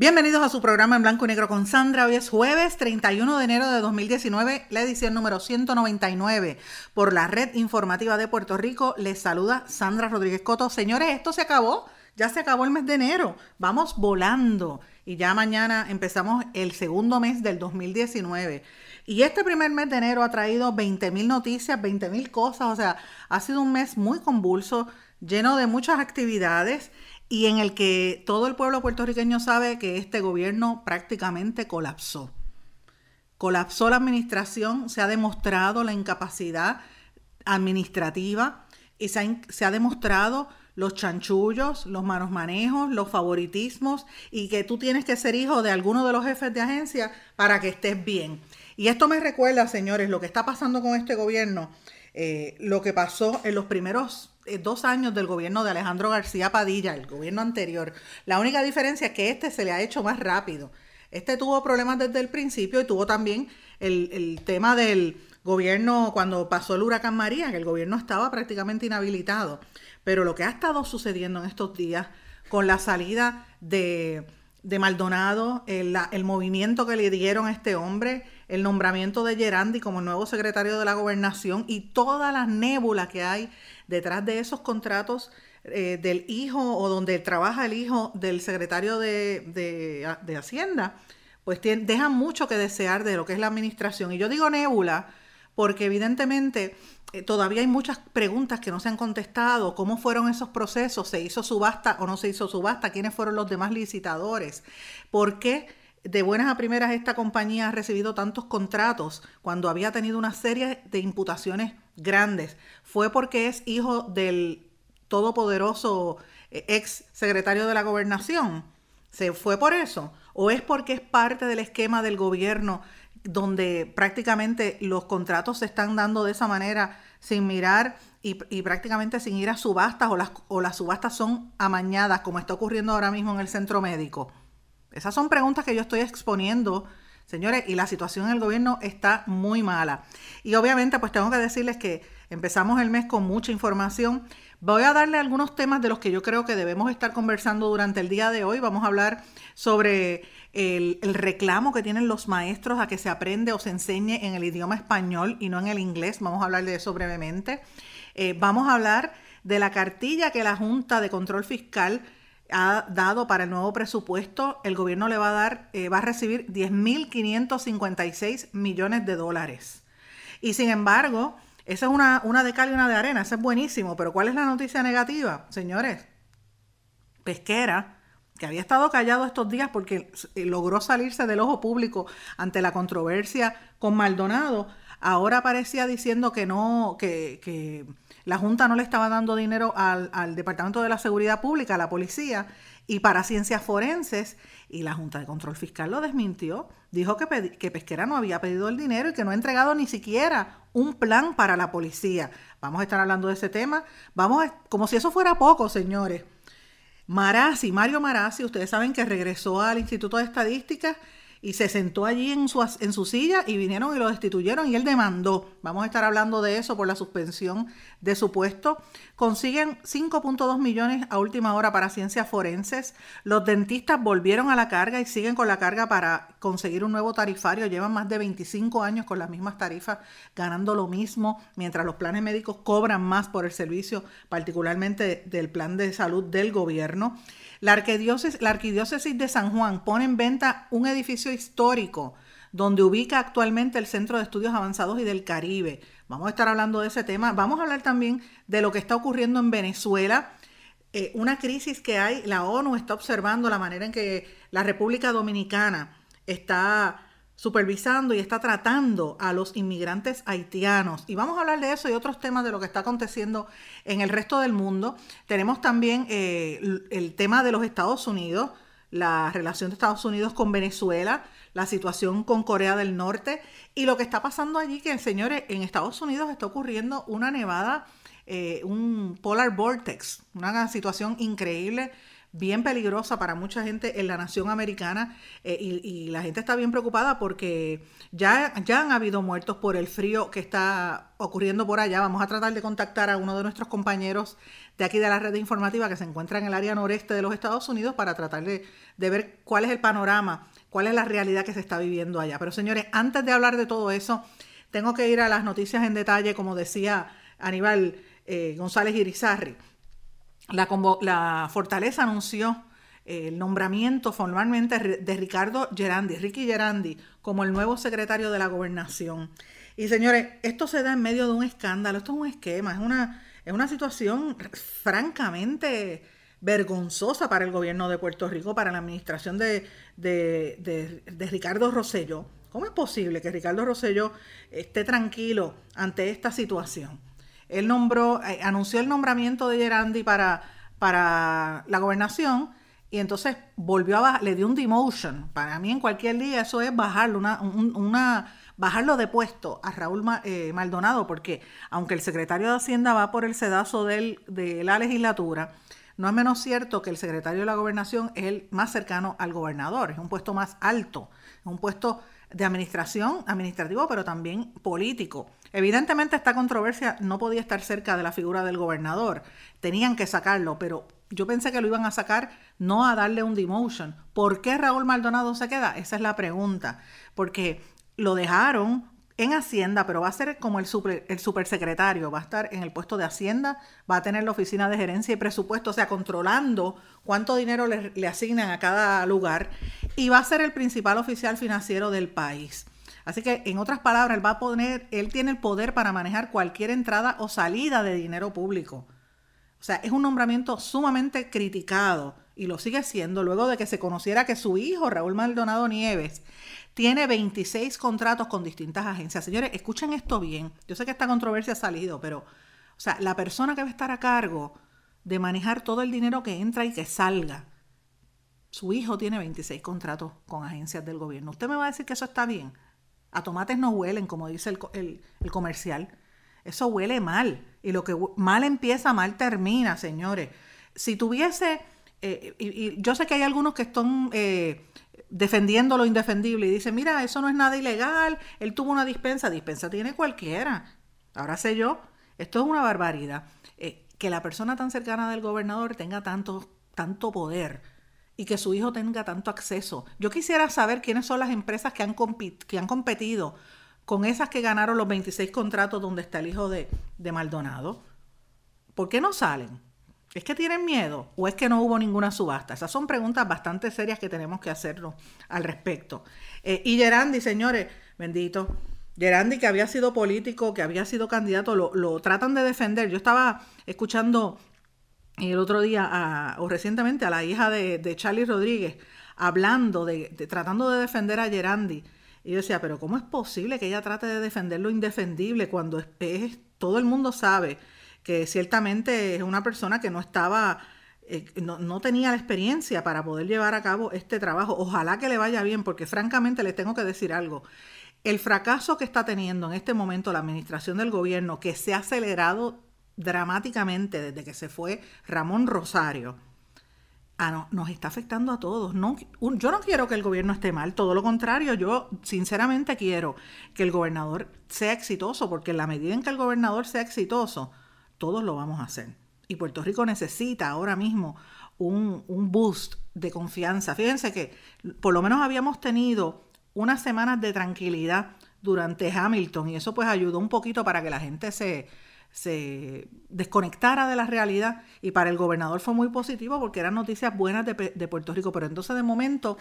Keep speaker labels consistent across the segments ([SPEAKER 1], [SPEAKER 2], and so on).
[SPEAKER 1] Bienvenidos a su programa en blanco y negro con Sandra. Hoy es jueves 31 de enero de 2019, la edición número 199 por la red informativa de Puerto Rico. Les saluda Sandra Rodríguez Coto. Señores, esto se acabó. Ya se acabó el mes de enero. Vamos volando. Y ya mañana empezamos el segundo mes del 2019. Y este primer mes de enero ha traído 20 mil noticias, 20 mil cosas. O sea, ha sido un mes muy convulso, lleno de muchas actividades y en el que todo el pueblo puertorriqueño sabe que este gobierno prácticamente colapsó. Colapsó la administración, se ha demostrado la incapacidad administrativa y se ha, demostrado los chanchullos, los manos manejos, los favoritismos y que tú tienes que ser hijo de alguno de los jefes de agencia para que estés bien. Y esto me recuerda, señores, lo que está pasando con este gobierno, eh, lo que pasó en los primeros eh, dos años del gobierno de Alejandro García Padilla, el gobierno anterior. La única diferencia es que este se le ha hecho más rápido. Este tuvo problemas desde el principio y tuvo también el, tema del gobierno cuando pasó el huracán María, que el gobierno estaba prácticamente inhabilitado. Pero lo que ha estado sucediendo en estos días con la salida de, Maldonado, el, el, movimiento que le dieron a este hombre, el nombramiento de Gerandi como nuevo secretario de la gobernación y todas las nébulas que hay detrás de esos contratos eh, del hijo o donde trabaja el hijo del secretario de, Hacienda, pues dejan mucho que desear de lo que es la administración. Y yo digo nébula porque evidentemente eh, todavía hay muchas preguntas que no se han contestado. ¿Cómo fueron esos procesos? ¿Se hizo subasta o no se hizo subasta? ¿Quiénes fueron los demás licitadores? ¿Por qué? De buenas a primeras esta compañía ha recibido tantos contratos cuando había tenido una serie de imputaciones grandes? ¿Fue porque es hijo del todopoderoso eh, ex secretario de la gobernación? ¿Se fue por eso? ¿O es porque es parte del esquema del gobierno donde prácticamente los contratos se están dando de esa manera sin mirar y, prácticamente sin ir a subastas o las, o las subastas son amañadas como está ocurriendo ahora mismo en el centro médico? Esas son preguntas que yo estoy exponiendo, señores, y la situación en el gobierno está muy mala. Y obviamente, pues tengo que decirles que empezamos el mes con mucha información. Voy a darle algunos temas de los que yo creo que debemos estar conversando durante el día de hoy. Vamos a hablar sobre el, reclamo que tienen los maestros a que se aprende o se enseñe en el idioma español y no en el inglés. Vamos a hablar de eso brevemente. Eh, vamos a hablar de la cartilla que la Junta de Control Fiscal ha dado para el nuevo presupuesto, el gobierno le va a dar, eh, va a recibir 10.556 millones de dólares. Y sin embargo, esa es una, una de cal y una de arena, eso es buenísimo, pero ¿cuál es la noticia negativa? Señores, Pesquera, que había estado callado estos días porque eh, logró salirse del ojo público ante la controversia con Maldonado, ahora parecía diciendo que no, que, que la Junta no le estaba dando dinero al, Departamento de la Seguridad Pública, a la policía, y para ciencias forenses, y la Junta de Control Fiscal lo desmintió. Dijo que, que Pesquera no había pedido el dinero y que no ha entregado ni siquiera un plan para la policía. Vamos a estar hablando de ese tema. Vamos como si eso fuera poco, señores. Marazzi, Mario Marazzi, ustedes saben que regresó al Instituto de Estadística y se sentó allí en su, en su silla y vinieron y lo destituyeron y él demandó. Vamos a estar hablando de eso por la suspensión de su puesto. Consiguen 5.2 millones a última hora para ciencias forenses. Los dentistas volvieron a la carga y siguen con la carga para conseguir un nuevo tarifario. Llevan más de 25 años con las mismas tarifas, ganando lo mismo, mientras los planes médicos cobran más por el servicio, particularmente del plan de salud del gobierno. La arquidiócesis, la arquidiócesis de San Juan pone en venta un edificio histórico donde ubica actualmente el Centro de Estudios Avanzados y del Caribe. Vamos a estar hablando de ese tema. Vamos a hablar también de lo que está ocurriendo en Venezuela. Eh, una crisis que hay, la ONU está observando la manera en que la República Dominicana está supervisando y está tratando a los inmigrantes haitianos. Y vamos a hablar de eso y otros temas de lo que está aconteciendo en el resto del mundo. Tenemos también eh, el tema de los Estados Unidos, la relación de Estados Unidos con Venezuela, la situación con Corea del Norte y lo que está pasando allí, que señores, en Estados Unidos está ocurriendo una nevada, eh, un polar vortex, una situación increíble bien peligrosa para mucha gente en la nación americana eh, y, la gente está bien preocupada porque ya, ya han habido muertos por el frío que está ocurriendo por allá. Vamos a tratar de contactar a uno de nuestros compañeros de aquí de la red informativa que se encuentra en el área noreste de los Estados Unidos para tratar de, de ver cuál es el panorama, cuál es la realidad que se está viviendo allá. Pero señores, antes de hablar de todo eso, tengo que ir a las noticias en detalle, como decía Aníbal eh, González Irizarri. La, Fortaleza anunció eh, el nombramiento formalmente de Ricardo Gerandi, Ricky Gerandi, como el nuevo secretario de la gobernación. Y señores, esto se da en medio de un escándalo, esto es un esquema, es una, es una situación francamente vergonzosa para el gobierno de Puerto Rico, para la administración de, de, de Ricardo Rosselló. ¿Cómo es posible que Ricardo Rosselló esté tranquilo ante esta situación? Él nombró, eh, anunció el nombramiento de Gerandi para, para la gobernación y entonces volvió a bajar, le dio un demotion. Para mí en cualquier día eso es bajarlo, una, una bajarlo de puesto a Raúl eh, Maldonado, porque aunque el secretario de Hacienda va por el sedazo de la legislatura, no es menos cierto que el secretario de la gobernación es el más cercano al gobernador, es un puesto más alto, es un puesto de administración, administrativo, pero también político. Evidentemente esta controversia no podía estar cerca de la figura del gobernador, tenían que sacarlo, pero yo pensé que lo iban a sacar no a darle un demotion. ¿Por qué Raúl Maldonado se queda? Esa es la pregunta, porque lo dejaron en Hacienda, pero va a ser como el, super, el supersecretario, va a estar en el puesto de Hacienda, va a tener la oficina de gerencia y presupuesto, o sea, controlando cuánto dinero le, le asignan a cada lugar y va a ser el principal oficial financiero del país. Así que, en otras palabras, él va a poner, él tiene el poder para manejar cualquier entrada o salida de dinero público. O sea, es un nombramiento sumamente criticado y lo sigue siendo luego de que se conociera que su hijo, Raúl Maldonado Nieves, tiene 26 contratos con distintas agencias. Señores, escuchen esto bien. Yo sé que esta controversia ha salido, pero, o sea, la persona que va a estar a cargo de manejar todo el dinero que entra y que salga, su hijo tiene 26 contratos con agencias del gobierno. ¿Usted me va a decir que eso está bien? A tomates no huelen, como dice el, comercial. Eso huele mal. Y lo que mal empieza, mal termina, señores. Si tuviese, eh, y, yo sé que hay algunos que están eh, defendiendo lo indefendible y dicen, mira, eso no es nada ilegal, él tuvo una dispensa, dispensa tiene cualquiera. Ahora sé yo, esto es una barbaridad. Eh, que la persona tan cercana del gobernador tenga tanto, tanto poder y que su hijo tenga tanto acceso. Yo quisiera saber quiénes son las empresas que han, que han competido con esas que ganaron los 26 contratos donde está el hijo de, de Maldonado. ¿Por qué no salen? ¿Es que tienen miedo o es que no hubo ninguna subasta? Esas son preguntas bastante serias que tenemos que hacernos al respecto. Eh, y Gerandi, señores, bendito, Gerandi que había sido político, que había sido candidato, lo, tratan de defender. Yo estaba escuchando el otro día, o recientemente, a la hija de, Charlie Rodríguez, hablando, de, tratando de defender a Gerandi. Y yo decía, pero ¿cómo es posible que ella trate de defender lo indefendible cuando es, todo el mundo sabe que ciertamente es una persona que no estaba, eh, no, no, tenía la experiencia para poder llevar a cabo este trabajo? Ojalá que le vaya bien, porque francamente les tengo que decir algo. El fracaso que está teniendo en este momento la administración del gobierno, que se ha acelerado dramáticamente desde que se fue Ramón Rosario, ah, nos está afectando a todos. No, yo no quiero que el gobierno esté mal, todo lo contrario, yo sinceramente quiero que el gobernador sea exitoso, porque en la medida en que el gobernador sea exitoso, todos lo vamos a hacer. Y Puerto Rico necesita ahora mismo un, un boost de confianza. Fíjense que por lo menos habíamos tenido unas semanas de tranquilidad durante Hamilton y eso pues ayudó un poquito para que la gente se, se desconectara de la realidad y para el gobernador fue muy positivo porque eran noticias buenas de, Puerto Rico, pero entonces de momento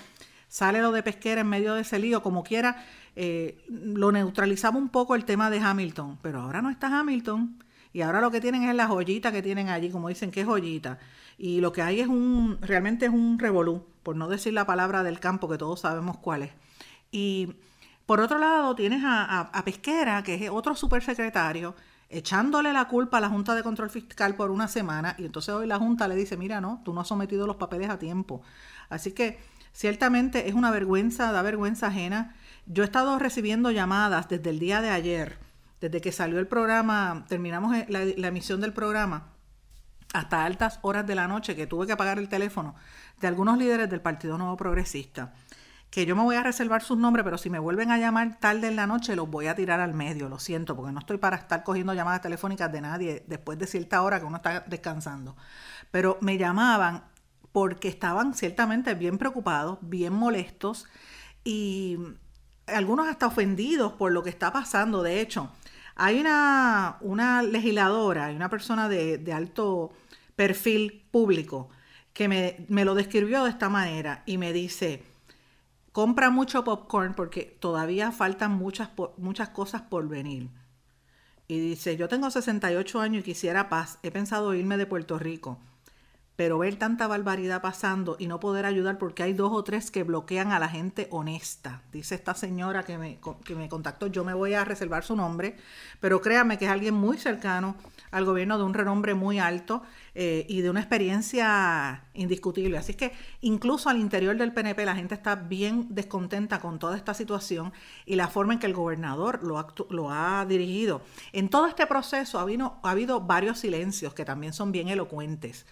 [SPEAKER 1] sale lo de pesquera en medio de ese lío, como quiera, eh, lo neutralizaba un poco el tema de Hamilton, pero ahora no está Hamilton y ahora lo que tienen es la joyita que tienen allí, como dicen que es joyita, y lo que hay es un, realmente es un revolú, por no decir la palabra del campo que todos sabemos cuál es. Y Por otro lado, tienes a, Pesquera, que es otro supersecretario, echándole la culpa a la Junta de Control Fiscal por una semana y entonces hoy la Junta le dice, mira, no, tú no has sometido los papeles a tiempo. Así que ciertamente es una vergüenza, da vergüenza ajena. Yo he estado recibiendo llamadas desde el día de ayer, desde que salió el programa, terminamos la, la emisión del programa, hasta altas horas de la noche que tuve que apagar el teléfono de algunos líderes del Partido Nuevo Progresista que yo me voy a reservar sus nombres, pero si me vuelven a llamar tarde en la noche, los voy a tirar al medio, lo siento, porque no estoy para estar cogiendo llamadas telefónicas de nadie después de cierta hora que uno está descansando. Pero me llamaban porque estaban ciertamente bien preocupados, bien molestos y algunos hasta ofendidos por lo que está pasando. De hecho, hay una, una legisladora, hay una persona de, de alto perfil público que me, me lo describió de esta manera y me dice, compra mucho popcorn porque todavía faltan muchas, muchas cosas por venir. Y dice, yo tengo 68 años y quisiera paz. He pensado irme de Puerto Rico pero ver tanta barbaridad pasando y no poder ayudar porque hay dos o tres que bloquean a la gente honesta. Dice esta señora que me, que me contactó, yo me voy a reservar su nombre, pero créame que es alguien muy cercano al gobierno de un renombre muy alto eh, y de una experiencia indiscutible. Así que incluso al interior del PNP la gente está bien descontenta con toda esta situación y la forma en que el gobernador lo ha, dirigido. En todo este proceso ha, ha habido varios silencios que también son bien elocuentes.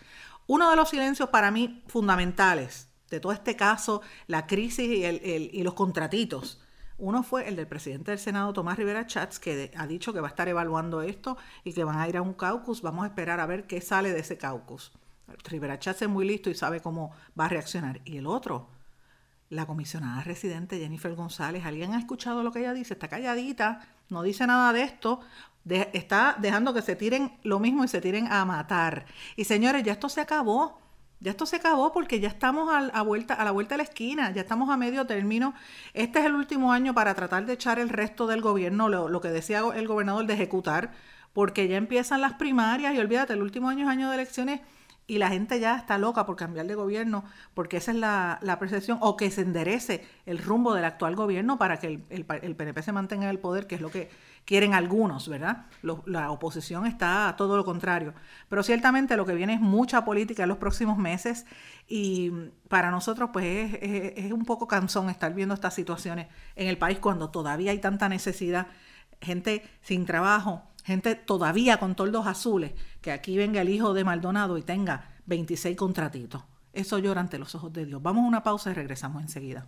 [SPEAKER 1] Uno de los silencios para mí fundamentales de todo este caso, la crisis y, los contratitos, uno fue el del presidente del Senado, Tomás Rivera Chats, que ha dicho que va a estar evaluando esto y que van a ir a un caucus. Vamos a esperar a ver qué sale de ese caucus. Rivera Chats es muy listo y sabe cómo va a reaccionar. Y el otro, la comisionada residente Jennifer González, ¿alguien ha escuchado lo que ella dice? Está calladita, no dice nada de esto, está dejando que se tiren lo mismo y se tiren a matar. Y señores, ya esto se acabó. Ya esto se acabó porque ya estamos a, vuelta, a la vuelta de la esquina, ya estamos a medio término. Este es el último año para tratar de echar el resto del gobierno, lo, lo que decía el gobernador, de ejecutar, porque ya empiezan las primarias y olvídate, el último año es año de elecciones y la gente ya está loca por cambiar de gobierno, porque esa es la, percepción, o que se enderece el rumbo del actual gobierno para que el, el, PNP se mantenga en el poder, que es lo que quieren algunos, ¿verdad? la oposición está a todo lo contrario. Pero ciertamente lo que viene es mucha política en los próximos meses y para nosotros pues es, un poco cansón estar viendo estas situaciones en el país cuando todavía hay tanta necesidad, gente sin trabajo, gente todavía con toldos azules, que aquí venga el hijo de Maldonado y tenga 26 contratitos. Eso llora ante los ojos de Dios. Vamos a una pausa y regresamos enseguida.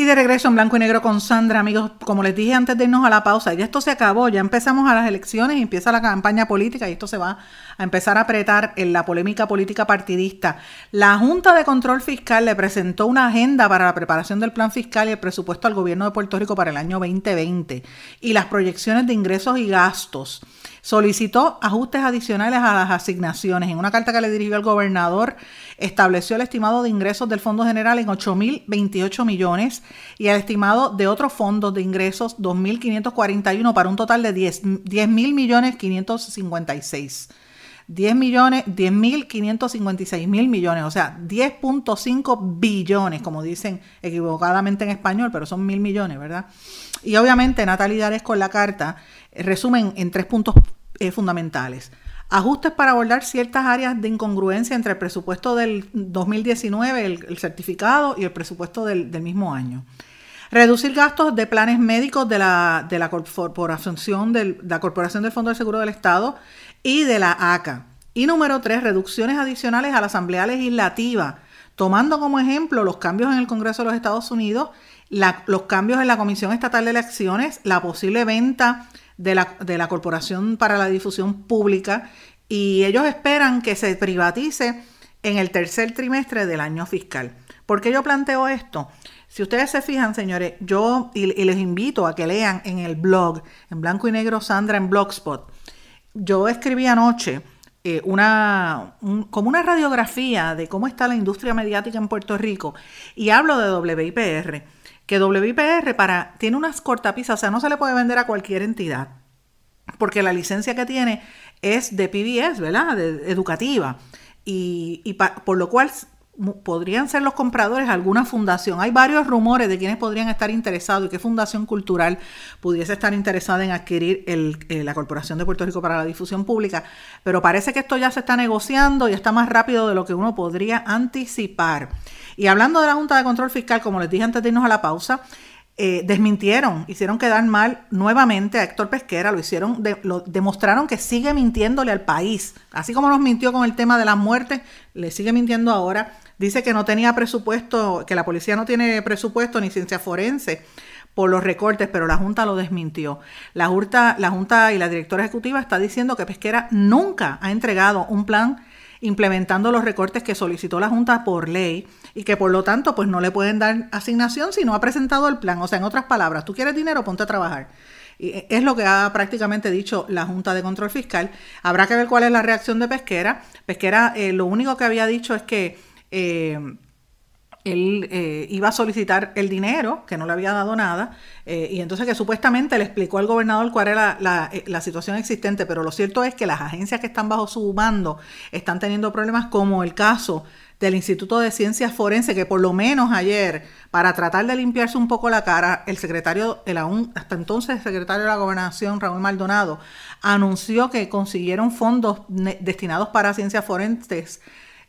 [SPEAKER 1] Y de regreso en blanco y negro con Sandra, amigos, como les dije antes de irnos a la pausa, ya esto se acabó, ya empezamos a las elecciones y empieza la campaña política y esto se va a empezar a apretar en la polémica política partidista. La Junta de Control Fiscal le presentó una agenda para la preparación del plan fiscal y el presupuesto al gobierno de Puerto Rico para el año 2020 y las proyecciones de ingresos y gastos solicitó ajustes adicionales a las asignaciones. En una carta que le dirigió al gobernador, estableció el estimado de ingresos del Fondo General en 8.028 millones y el estimado de otros fondos de ingresos 2.541 para un total de 10.000 millones 556. 10 millones, 10.556 mil millones, o sea, 10.5 billones, como dicen equivocadamente en español, pero son mil millones, ¿verdad? Y obviamente Natalie Dares con la carta resumen en tres puntos eh, fundamentales. Ajustes para abordar ciertas áreas de incongruencia entre el presupuesto del 2019, el, certificado, y el presupuesto del, mismo año. Reducir gastos de planes médicos de la, de la, corporación del, de la Corporación del Fondo del Seguro del Estado y de la ACA. Y número tres, reducciones adicionales a la Asamblea Legislativa, tomando como ejemplo los cambios en el Congreso de los Estados Unidos, los cambios en la Comisión Estatal de Elecciones, la posible venta de la, de la Corporación para la Difusión Pública y ellos esperan que se privatice en el tercer trimestre del año fiscal. ¿Por qué yo planteo esto? Si ustedes se fijan, señores, yo y, les invito a que lean en el blog, en blanco y negro Sandra en Blogspot. Yo escribí anoche eh, una, como una radiografía de cómo está la industria mediática en Puerto Rico y hablo de WIPR, que WIPR para, tiene unas cortapisas, o sea, no se le puede vender a cualquier entidad, porque la licencia que tiene es de PBS, ¿verdad? De, educativa. Y, y por lo cual podrían ser los compradores alguna fundación. Hay varios rumores de quienes podrían estar interesados y qué fundación cultural pudiese estar interesada en adquirir eh, la Corporación de Puerto Rico para la Difusión Pública, pero parece que esto ya se está negociando y está más rápido de lo que uno podría anticipar. Y hablando de la Junta de Control Fiscal, como les dije antes de irnos a la pausa, eh, desmintieron, hicieron quedar mal nuevamente a Héctor Pesquera, lo hicieron, lo, demostraron que sigue mintiéndole al país, así como nos mintió con el tema de las muertes, le sigue mintiendo ahora Dice que no tenía presupuesto, que la policía no tiene presupuesto ni ciencia forense por los recortes, pero la Junta lo desmintió. La Junta, la Junta y la directora ejecutiva está diciendo que Pesquera nunca ha entregado un plan implementando los recortes que solicitó la Junta por ley y que por lo tanto pues no le pueden dar asignación si no ha presentado el plan. O sea, en otras palabras, tú quieres dinero, ponte a trabajar. Y es lo que ha prácticamente dicho la Junta de Control Fiscal. Habrá que ver cuál es la reacción de Pesquera. Pesquera eh, lo único que había dicho es que eh, él eh, iba a solicitar el dinero, que no le había dado nada, eh, y entonces que supuestamente le explicó al gobernador cuál era la, situación existente, pero lo cierto es que las agencias que están bajo su mando están teniendo problemas como el caso del Instituto de Ciencias Forenses, que por lo menos ayer, para tratar de limpiarse un poco la cara, el secretario, el aún, hasta entonces el secretario de la Gobernación, Raúl Maldonado, anunció que consiguieron fondos destinados para ciencias forenses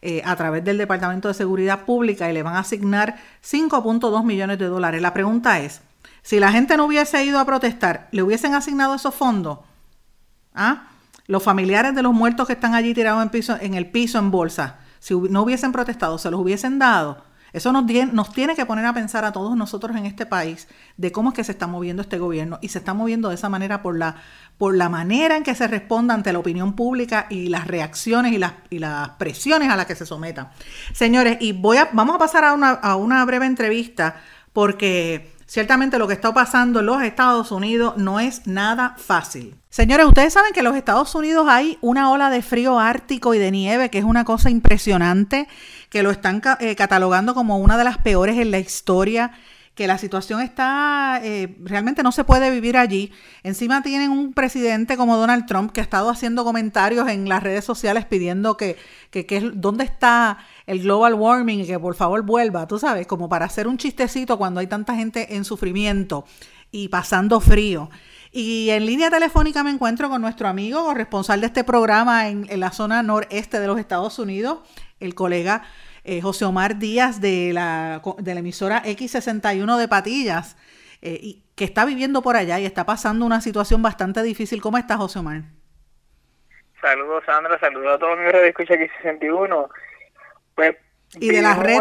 [SPEAKER 1] eh, a través del Departamento de Seguridad Pública y le van a asignar 5.2 millones de dólares. La pregunta es, si la gente no hubiese ido a protestar, ¿le hubiesen asignado esos fondos? ¿Ah? Los familiares de los muertos que están allí tirados en, piso, en el piso en bolsa, si no hubiesen protestado, ¿se los hubiesen dado? Eso nos, nos, tiene que poner a pensar a todos nosotros en este país de cómo es que se está moviendo este gobierno y se está moviendo de esa manera por la, por la manera en que se responda ante la opinión pública y las reacciones y las, y las presiones a las que se someta. Señores, y voy a, vamos a pasar a una, a una breve entrevista porque ciertamente lo que está pasando en los Estados Unidos no es nada fácil. Señores, ustedes saben que en los Estados Unidos hay una ola de frío ártico y de nieve que es una cosa impresionante que lo están eh, catalogando como una de las peores en la historia, que la situación está, eh, realmente no se puede vivir allí. Encima tienen un presidente como Donald Trump que ha estado haciendo comentarios en las redes sociales pidiendo que, que, que dónde está el global warming y que por favor vuelva, tú sabes, como para hacer un chistecito cuando hay tanta gente en sufrimiento y pasando frío. Y en línea telefónica me encuentro con nuestro amigo corresponsal de este programa en, en la zona noreste de los Estados Unidos, el colega eh, José Omar Díaz de la, de la emisora X61 de Patillas, eh, y, que está viviendo por allá y está pasando una situación bastante difícil. ¿Cómo estás, José Omar?
[SPEAKER 2] Saludos, Sandra, saludos a todos los de Escucha X61. Pues,
[SPEAKER 1] y de la red.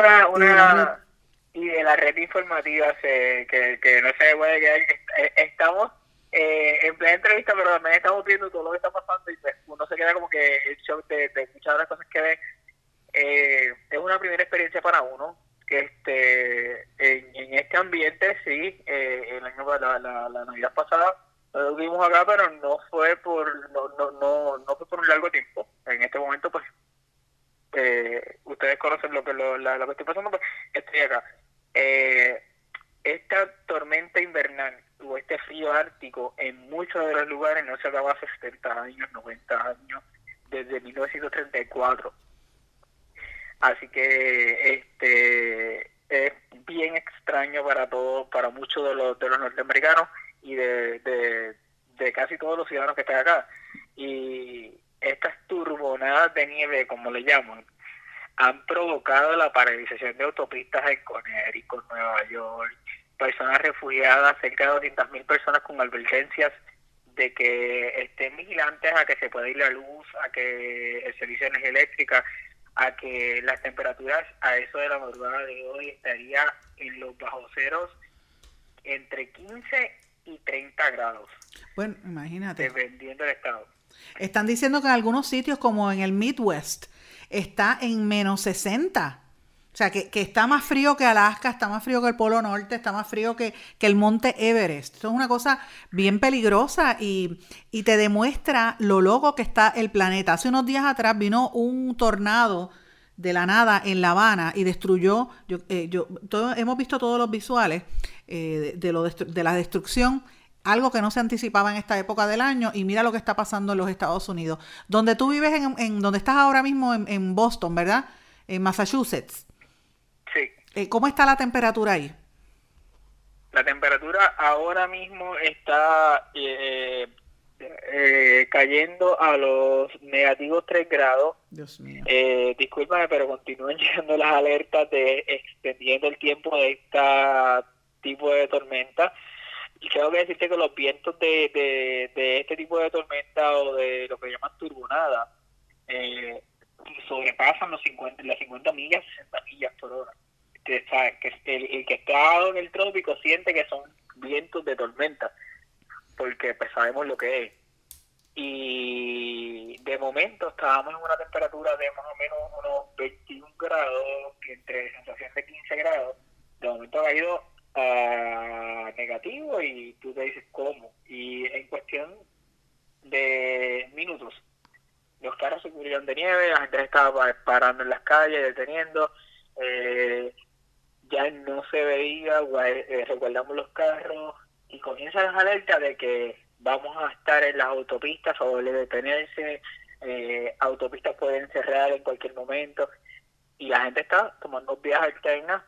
[SPEAKER 2] y, de la red informativa que, que no se puede quedar. Eh, estamos eh, en plena entrevista, pero también estamos viendo todo lo que está pasando y pues uno se queda como que el shock de, de escuchar las cosas que ve eh, es una primera experiencia para uno. Que este en, este ambiente sí eh, el año la, la, navidad pasada lo vimos acá pero no fue por no, no, no, no fue por un largo tiempo. En este momento pues eh, ustedes conocen lo que lo, la, que estoy pasando pues estoy acá. Eh, esta tormenta invernal o este frío ártico en muchos de los lugares no se acaba hace 70 años 90 años desde 1934 Así que este es bien extraño para todos, para muchos de los, de los norteamericanos y de, de, casi todos los ciudadanos que están acá. Y estas turbonadas de nieve, como le llaman, han provocado la paralización de autopistas en Connecticut, Nueva York, personas refugiadas, cerca de 200.000 personas con advertencias de que estén vigilantes a que se pueda ir la luz, a que el servicio de energía eléctrica a que las temperaturas a eso de la madrugada de hoy estaría en los bajos ceros entre 15 y 30 grados.
[SPEAKER 1] Bueno, imagínate.
[SPEAKER 2] Dependiendo del estado.
[SPEAKER 1] Están diciendo que en algunos sitios como en el Midwest está en menos 60. O sea, que, está más frío que Alaska, está más frío que el Polo Norte, está más frío que, el Monte Everest. Esto es una cosa bien peligrosa y, te demuestra lo loco que está el planeta. Hace unos días atrás vino un tornado de la nada en La Habana y destruyó, yo, eh, yo hemos visto todos los visuales eh, de, lo de la destrucción algo que no se anticipaba en esta época del año y mira lo que está pasando en los Estados Unidos. Donde tú vives, en, en donde estás ahora mismo en, Boston, ¿verdad? En Massachusetts. Eh, ¿Cómo está la temperatura ahí?
[SPEAKER 2] La temperatura ahora mismo está eh, eh, cayendo a los negativos 3 grados.
[SPEAKER 1] Dios mío.
[SPEAKER 2] Eh, discúlpame, pero continúan llegando las alertas de extendiendo el tiempo de este tipo de tormenta. Y tengo que decirte que los vientos de, de, este tipo de tormenta o de lo que llaman turbonada eh, sobrepasan los 50, las 50 millas, 60 millas por hora. Que, el, que está en el trópico siente que son vientos de tormenta, porque pues sabemos lo que es. Y de momento estábamos en una temperatura de más o menos unos 21 grados, entre sensación de 15 grados. De momento ha ido negativo y tú te dices cómo. Y en cuestión de minutos, los carros se cubrieron de nieve, la gente estaba parando en las calles, deteniendo, eh, ya no se veía, eh, recuerdamos los carros y comienzan las alertas de que vamos a estar en las autopistas de detenerse, eh, autopistas pueden cerrar en cualquier momento y la gente está tomando viajes alternas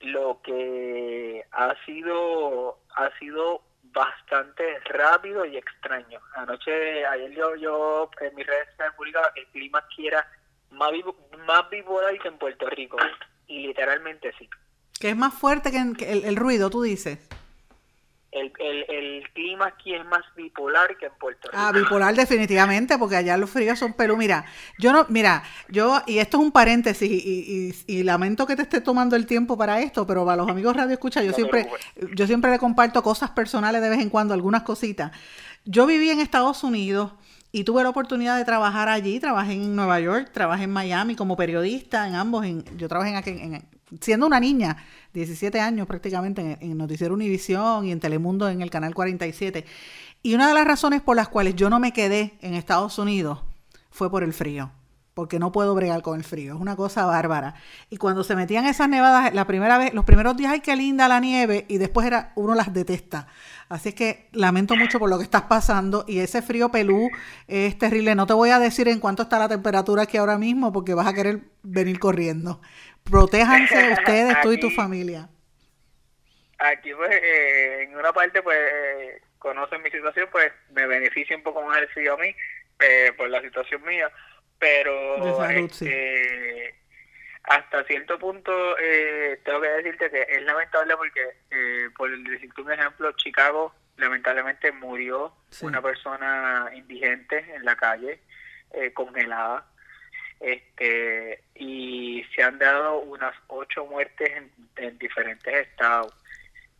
[SPEAKER 2] lo que ha sido ha sido bastante rápido y extraño. Anoche, ayer yo, yo en mis redes publicaba que el clima aquí era más, vivo, más que en Puerto Rico. Y literalmente sí.
[SPEAKER 1] Que es más fuerte que, el, el ruido, tú dices
[SPEAKER 2] el, el, el, clima aquí es más bipolar que en Puerto Rico.
[SPEAKER 1] Ah, bipolar definitivamente, porque allá los fríos son Perú. Mira, yo no, mira, yo, y esto es un paréntesis, y, y, lamento que te esté tomando el tiempo para esto, pero para los amigos Radio Escucha, yo siempre, yo siempre le comparto cosas personales de vez en cuando, algunas cositas. Yo viví en Estados Unidos y tuve la oportunidad de trabajar allí, trabajé en Nueva York, trabajé en Miami como periodista, en ambos, en, yo trabajé en, en, siendo una niña, 17 años prácticamente, en, Noticiero Univisión y en Telemundo en el Canal 47. Y una de las razones por las cuales yo no me quedé en Estados Unidos fue por el frío porque no puedo bregar con el frío, es una cosa bárbara. Y cuando se metían esas nevadas, la primera vez, los primeros días, ay, qué linda la nieve, y después era, uno las detesta. Así es que lamento mucho por lo que estás pasando, y ese frío pelú es terrible. No te voy a decir en cuánto está la temperatura aquí ahora mismo, porque vas a querer venir corriendo. Protéjanse ustedes, tú y tu familia.
[SPEAKER 2] Aquí, pues, eh, en una parte, pues, eh, conocen mi situación, pues, me beneficia un poco más el frío a mí, eh, por la situación mía pero este, hasta cierto punto eh, tengo que decirte que es lamentable porque, eh, por decirte un ejemplo, Chicago lamentablemente murió una persona indigente en la calle, eh, congelada, este y se han dado unas ocho muertes en, diferentes estados.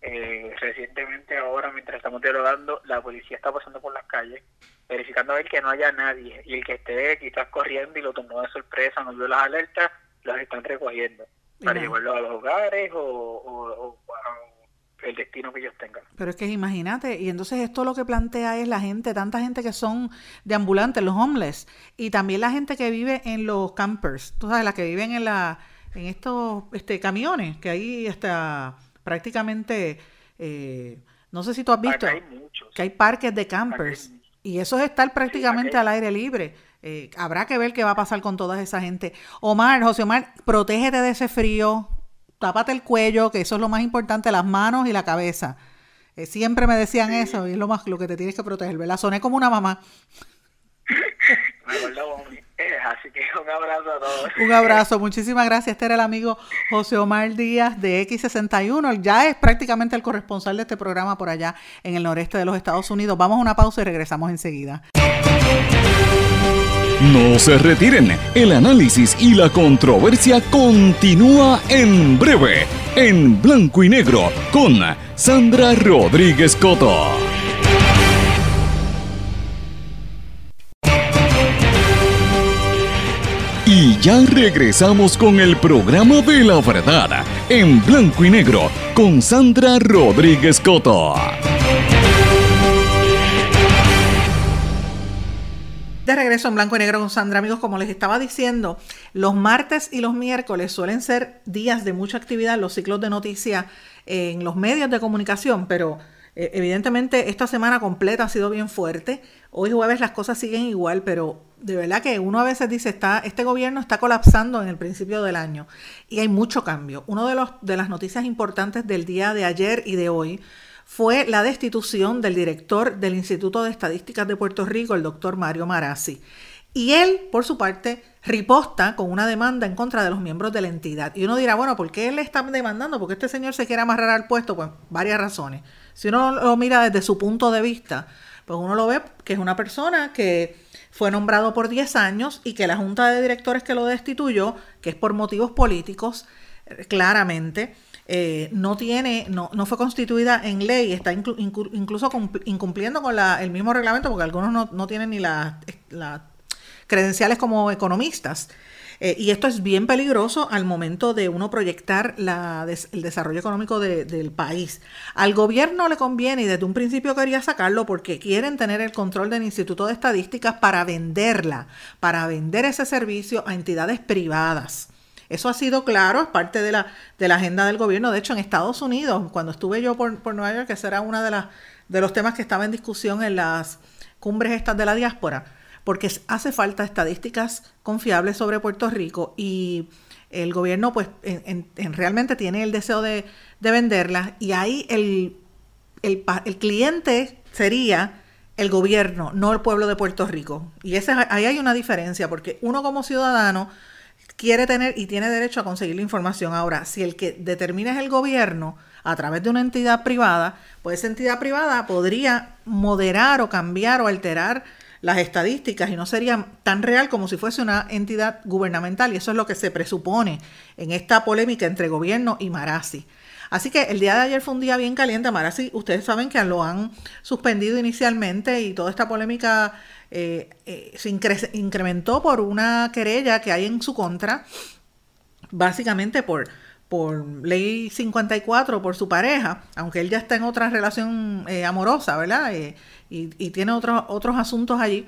[SPEAKER 2] Eh, recientemente ahora, mientras estamos dialogando, la policía está pasando por las calles verificando a ver que no haya nadie y el que esté quizás corriendo y lo tomó de sorpresa, no vio las alertas, las están recogiendo para llevarlo a los hogares o, el destino que ellos tengan.
[SPEAKER 1] Pero es que imagínate, y entonces esto lo que plantea es la gente, tanta gente que son de ambulantes, los homeless, y también la gente que vive en los campers, tú sabes, las que viven en la en estos este camiones, que ahí está prácticamente, eh, no sé si tú has visto, que hay parques de campers. Y eso es estar prácticamente al aire libre. Eh, habrá que ver qué va a pasar con toda esa gente. Omar, José Omar, protégete de ese frío, tápate el cuello, que eso es lo más importante, las manos y la cabeza. Eh, siempre me decían eso y es lo más lo que te tienes que proteger, ¿verdad? Soné como una mamá.
[SPEAKER 2] Así que un abrazo a todos.
[SPEAKER 1] Un abrazo, muchísimas gracias. Este era el amigo José Omar Díaz de X61. Ya es prácticamente el corresponsal de este programa por allá en el noreste de los Estados Unidos. Vamos a una pausa y regresamos enseguida.
[SPEAKER 3] No se retiren, el análisis y la controversia continúa en breve, en blanco y negro, con Sandra Rodríguez Coto. Y ya regresamos con el programa de la verdad en blanco y negro con Sandra Rodríguez Coto.
[SPEAKER 1] De regreso en blanco y negro con Sandra, amigos, como les estaba diciendo, los martes y los miércoles suelen ser días de mucha actividad en los ciclos de noticias en los medios de comunicación, pero eh, evidentemente esta semana completa ha sido bien fuerte. Hoy jueves las cosas siguen igual, pero de verdad que uno a veces dice, está, este gobierno está colapsando en el principio del año y hay mucho cambio. Una de, los, de las noticias importantes del día de ayer y de hoy fue la destitución del director del Instituto de Estadísticas de Puerto Rico, el doctor Mario Marazzi. Y él, por su parte, riposta con una demanda en contra de los miembros de la entidad. Y uno dirá, bueno, ¿por qué él está demandando? Porque este señor se quiere amarrar al puesto? Pues varias razones. Si uno lo mira desde su punto de vista, pues uno lo ve que es una persona que fue nombrado por 10 años y que la junta de directores que lo destituyó, que es por motivos políticos, eh, claramente, eh, no tiene, no, no, fue constituida en ley, está incluso incumpliendo con la, el mismo reglamento, porque algunos no, no tienen ni las credenciales como economistas. Eh, y esto es bien peligroso al momento de uno proyectar el desarrollo económico del país. Al gobierno le conviene y desde un principio quería sacarlo porque quieren tener el control del Instituto de Estadísticas para venderla, para vender ese servicio a entidades privadas. Eso ha sido claro, es parte de la, de la agenda del gobierno. De hecho, en Estados Unidos, cuando estuve yo por, Nueva York, que ese era uno de, de los temas que estaba en discusión en las cumbres estas de la diáspora, porque hace falta estadísticas confiables sobre Puerto Rico y el gobierno pues en, realmente tiene el deseo de, venderlas y ahí el, el, el, cliente sería el gobierno, no el pueblo de Puerto Rico. Y ese, ahí hay una diferencia porque uno como ciudadano quiere tener y tiene derecho a conseguir la información. Ahora, si el que determina es el gobierno a través de una entidad privada, pues esa entidad privada podría moderar o cambiar o alterar las estadísticas y no sería tan real como si fuese una entidad gubernamental y eso es lo que se presupone en esta polémica entre gobierno y Marasi. Así que el día de ayer fue un día bien caliente. Marasi, ustedes saben que lo han suspendido inicialmente y toda esta polémica eh, eh, se incrementó por una querella que hay en su contra, básicamente por por ley 54 por su pareja, aunque él ya está en otra relación eh, amorosa, ¿verdad? y, tiene otros otros asuntos allí,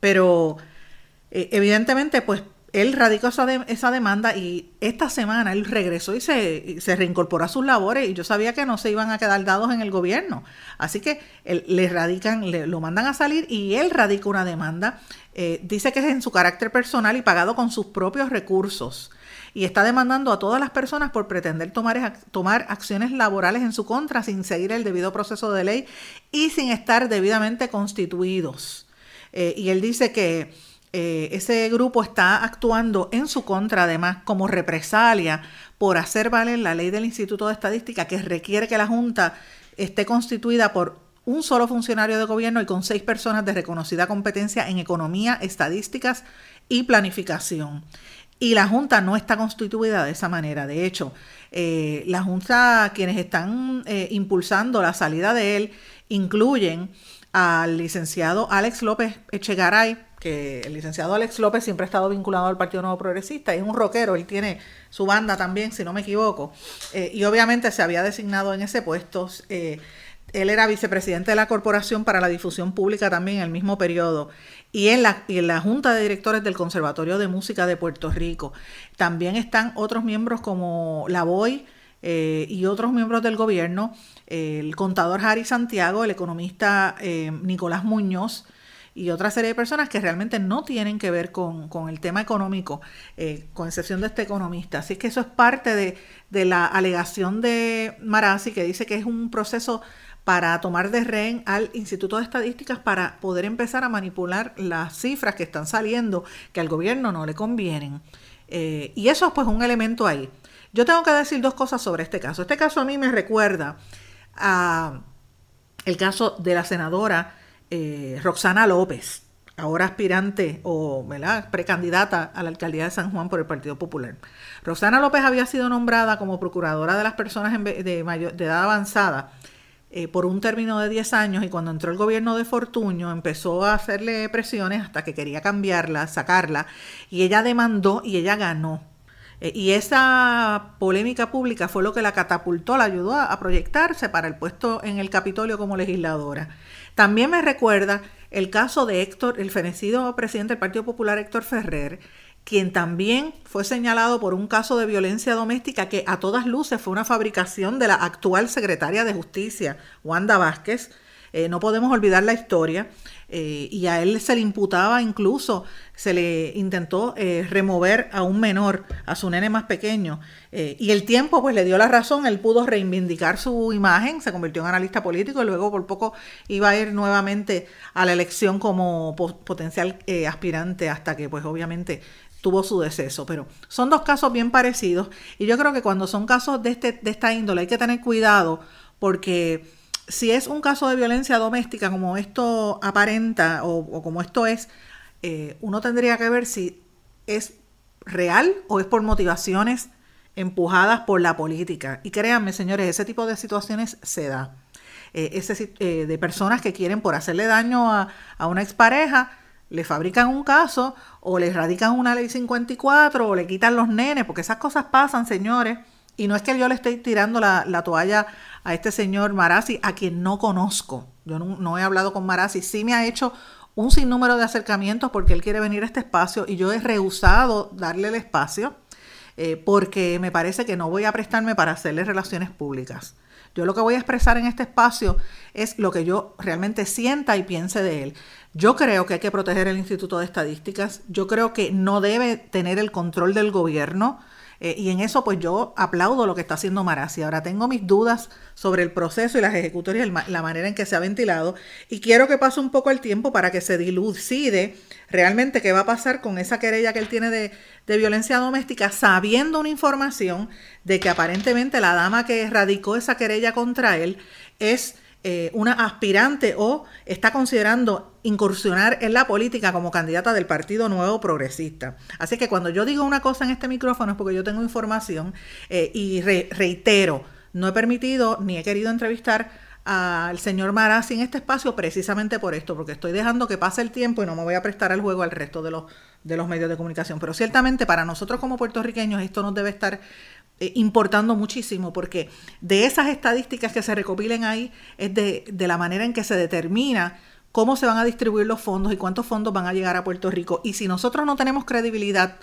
[SPEAKER 1] pero eh, evidentemente pues él radicó esa, demanda y esta semana él regresó y se, se, reincorporó a sus labores y yo sabía que no se iban a quedar dados en el gobierno. Así que él, le radican, le, lo mandan a salir y él radica una demanda. Eh, dice que es en su carácter personal y pagado con sus propios recursos y está demandando a todas las personas por pretender tomar, tomar acciones laborales en su contra sin seguir el debido proceso de ley y sin estar debidamente constituidos. Eh, y él dice que eh, ese grupo está actuando en su contra, además, como represalia por hacer valer la ley del Instituto de Estadística que requiere que la Junta esté constituida por un solo funcionario de gobierno y con seis personas de reconocida competencia en economía, estadísticas y planificación. Y la Junta no está constituida de esa manera. De hecho, eh, la Junta, quienes están eh, impulsando la salida de él, incluyen al licenciado Alex López Echegaray, que el licenciado Alex López siempre ha estado vinculado al Partido Nuevo Progresista, es un rockero, él tiene su banda también, si no me equivoco, eh, y obviamente se había designado en ese puesto. Él era vicepresidente de la Corporación para la Difusión Pública también en el mismo periodo y en, la, en la Junta de Directores del Conservatorio de Música de Puerto Rico. También están otros miembros como la BOI eh, y otros miembros del gobierno, el contador Harry Santiago, el economista eh, Nicolás Muñoz y otra serie de personas que realmente no tienen que ver con, el tema económico, eh, con excepción de este economista. Así que eso es parte de, de la alegación de Marazzi, que dice que es un proceso para tomar de rehén al Instituto de Estadísticas para poder empezar a manipular las cifras que están saliendo que al gobierno no le convienen. Eh, y eso es pues un elemento ahí. Yo tengo que decir dos cosas sobre este caso. Este caso a mí me recuerda a el caso de la senadora eh, Roxana López, ahora aspirante o precandidata a la alcaldía de San Juan por el Partido Popular. Roxana López había sido nombrada como procuradora de las personas de, de edad avanzada eh, por un término de 10 años y cuando entró el gobierno de Fortuño empezó a hacerle presiones hasta que quería cambiarla, sacarla, y ella demandó y ella ganó. Eh, y esa polémica pública fue lo que la catapultó, la ayudó a, proyectarse para el puesto en el Capitolio como legisladora. También me recuerda el caso de Héctor, el fenecido presidente del Partido Popular Héctor Ferrer, quien también fue señalado por un caso de violencia doméstica que a todas luces fue una fabricación de la actual secretaria de Justicia, Wanda Vázquez. Eh, no podemos olvidar la historia. Eh, y a él se le imputaba incluso, se le intentó eh, remover a un menor, a su nene más pequeño. y el tiempo pues le dio la razón, él pudo reivindicar su imagen, se convirtió en analista político y luego por poco iba a ir nuevamente a la elección como potencial aspirante hasta que pues obviamente tuvo su deceso, pero son dos casos bien parecidos y yo creo que cuando son casos de, este, de esta índole hay que tener cuidado porque si es un caso de violencia doméstica como esto aparenta o, como esto es, eh, uno tendría que ver si es real o es por motivaciones empujadas por la política. Y créanme, señores, ese tipo de situaciones se da. Eh, ese, eh, de personas que quieren por hacerle daño a, a una expareja, le fabrican un caso o le radican una ley 54 o le quitan los nenes, porque esas cosas pasan, señores. Y no es que yo le estoy tirando la, toalla a este señor Marazzi, a quien no conozco. Yo no, he hablado con Marazzi. Sí me ha hecho un sinnúmero de acercamientos porque él quiere venir a este espacio y yo he rehusado darle el espacio eh, porque me parece que no voy a prestarme para hacerle relaciones públicas. Yo lo que voy a expresar en este espacio es lo que yo realmente sienta y piense de él. Yo creo que hay que proteger el Instituto de Estadísticas. Yo creo que no debe tener el control del gobierno. Eh, y en eso pues yo aplaudo lo que está haciendo Marasi. Ahora tengo mis dudas sobre el proceso y las ejecutorias, la manera en que se ha ventilado y quiero que pase un poco el tiempo para que se dilucide realmente qué va a pasar con esa querella que él tiene de, de violencia doméstica, sabiendo una información de que aparentemente la dama que radicó esa querella contra él es eh, una aspirante o está considerando incursionar en la política como candidata del Partido Nuevo Progresista. Así que cuando yo digo una cosa en este micrófono es porque yo tengo información eh, y reitero, no he permitido ni he querido entrevistar al señor Marazzi en este espacio precisamente por esto, porque estoy dejando que pase el tiempo y no me voy a prestar al juego al resto de los, de los medios de comunicación. Pero ciertamente para nosotros como puertorriqueños esto nos debe estar importando muchísimo, porque de esas estadísticas que se recopilen ahí es de, de la manera en que se determina cómo se van a distribuir los fondos y cuántos fondos van a llegar a Puerto Rico. Y si nosotros no tenemos credibilidad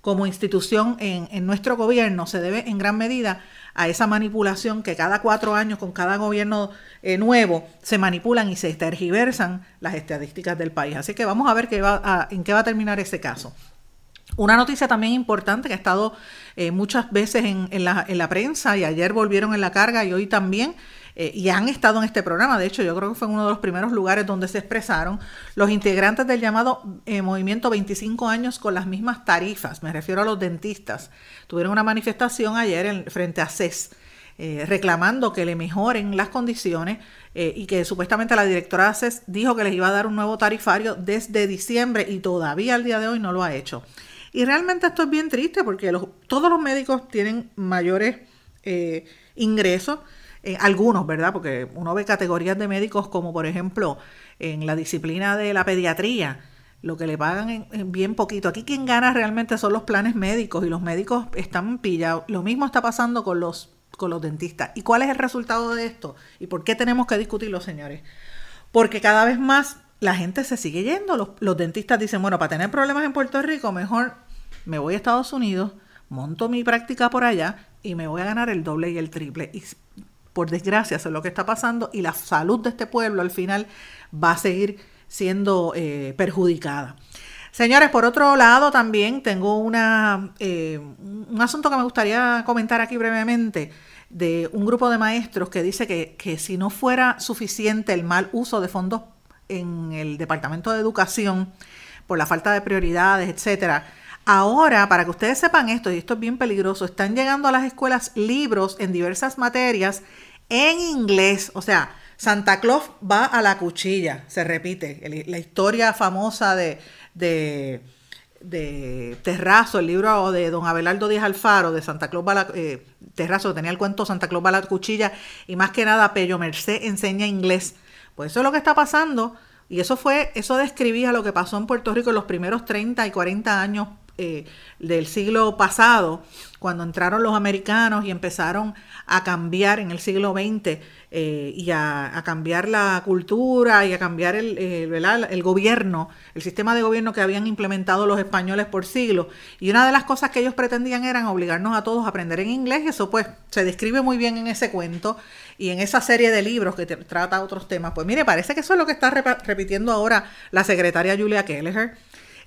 [SPEAKER 1] como institución en, en, nuestro gobierno, se debe en gran medida a esa manipulación que cada cuatro años con cada gobierno eh, nuevo se manipulan y se tergiversan las estadísticas del país. Así que vamos a ver qué va en qué va a terminar ese caso. Una noticia también importante que ha estado eh, muchas veces en, la, en, la, prensa y ayer volvieron en la carga y hoy también, eh, y han estado en este programa, de hecho yo creo que fue uno de los primeros lugares donde se expresaron los integrantes del llamado eh, movimiento 25 años con las mismas tarifas, me refiero a los dentistas, tuvieron una manifestación ayer en, frente a CES. reclamando que le mejoren las condiciones y que supuestamente la directora CES dijo que les iba a dar un nuevo tarifario desde diciembre y todavía al día de hoy no lo ha hecho. Y realmente esto es bien triste porque todos los médicos tienen mayores eh, ingresos, eh, algunos, ¿verdad? Porque uno ve categorías de médicos como por ejemplo en la disciplina de la pediatría, lo que le pagan en, bien poquito. Aquí quien gana realmente son los planes médicos y los médicos están pillados. Lo mismo está pasando con los, con los dentistas. ¿Y cuál es el resultado de esto? ¿Y por qué tenemos que discutirlo, señores? Porque cada vez más la gente se sigue yendo. Los, dentistas dicen, bueno, para tener problemas en Puerto Rico, mejor me voy a Estados Unidos, monto mi práctica por allá y me voy a ganar el doble y el triple. Y por desgracia, eso es lo que está pasando y la salud de este pueblo al final va a seguir siendo eh, perjudicada. Señores, por otro lado también tengo una, eh, un asunto que me gustaría comentar aquí brevemente de un grupo de maestros que dice que, que si no fuera suficiente el mal uso de fondos en el Departamento de Educación por la falta de prioridades, etcétera. Ahora, para que ustedes sepan esto, y esto es bien peligroso, están llegando a las escuelas libros en diversas materias en inglés. O sea, Santa Claus va a la cuchilla, se repite. La historia famosa de, de de Terrazo, el libro de don Abelardo Díaz Alfaro, de Santa Claus Bala, eh, Terrazo, tenía el cuento Santa Claus Bala Cuchilla, y más que nada Pello Merced enseña inglés. Pues eso es lo que está pasando, y eso fue, eso describía lo que pasó en Puerto Rico en los primeros 30 y 40 años eh, del siglo pasado, cuando entraron los americanos y empezaron a cambiar en el siglo XX eh, y a, cambiar la cultura y a cambiar el, el, gobierno, el sistema de gobierno que habían implementado los españoles por siglos. Y una de las cosas que ellos pretendían eran obligarnos a todos a aprender en inglés y eso pues se describe muy bien en ese cuento y en esa serie de libros que trata otros temas. Pues mire, parece que eso es lo que está repitiendo ahora la secretaria Julia Kelleher.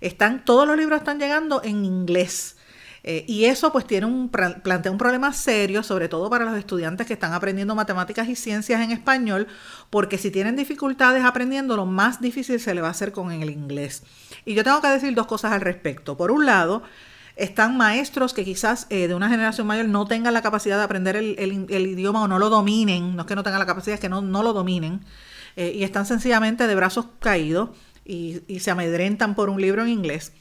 [SPEAKER 1] Están, todos los libros están llegando en inglés. Eh, y eso pues tiene un, plantea un problema serio, sobre todo para los estudiantes que están aprendiendo matemáticas y ciencias en español, porque si tienen dificultades aprendiendo, lo más difícil se le va a hacer con el inglés. Y yo tengo que decir dos cosas al respecto. Por un lado, están maestros que quizás eh, de una generación mayor no tengan la capacidad de aprender el, idioma o no lo dominen, no es que no tengan la capacidad, es que no, no lo dominen, eh, y están sencillamente de brazos caídos y, se amedrentan por un libro en inglés.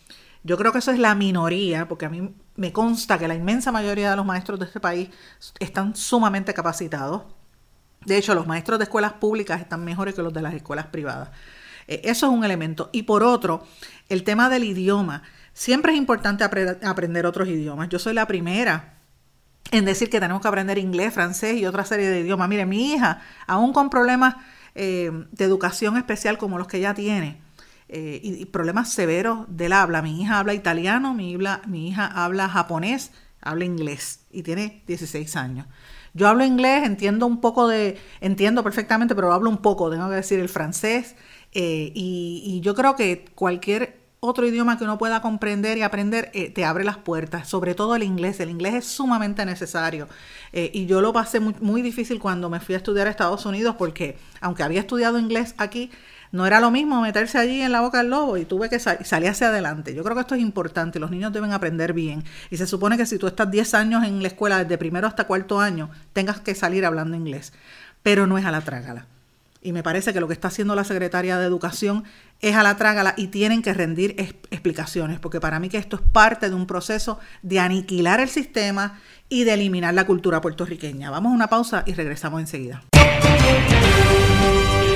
[SPEAKER 1] Yo creo que eso es la minoría, porque a mí me consta que la inmensa mayoría de los maestros de este país están sumamente capacitados. De hecho, los maestros de escuelas públicas están mejores que los de las escuelas privadas. Eh, eso es un elemento. Y por otro, el tema del idioma. Siempre es importante aprender otros idiomas. Yo soy la primera en decir que tenemos que aprender inglés, francés y otra serie de idiomas. Mire, mi hija, aún con problemas eh, de educación especial como los que ella tiene, eh, y, problemas severos del habla. Mi hija habla italiano, mi, hija habla japonés, habla inglés y tiene 16 años. Yo hablo inglés, entiendo un poco de, entiendo perfectamente, pero hablo un poco, tengo que decir el francés, eh, y, yo creo que cualquier otro idioma que uno pueda comprender y aprender eh, te abre las puertas, sobre todo el inglés. El inglés es sumamente necesario. y yo lo pasé muy difícil cuando me fui a estudiar a Estados Unidos porque, aunque había estudiado inglés aquí, no era lo mismo meterse allí en la boca del lobo y tuve que salir hacia adelante. Yo creo que esto es importante, los niños deben aprender bien. Y se supone que si tú estás 10 años en la escuela, desde primero hasta cuarto año, tengas que salir hablando inglés. Pero no es a la trágala. Y me parece que lo que está haciendo la secretaria de Educación es a la trágala y tienen que rendir explicaciones, porque para mí que esto es parte de un proceso de aniquilar el sistema y de eliminar la cultura puertorriqueña. Vamos a una pausa y regresamos enseguida.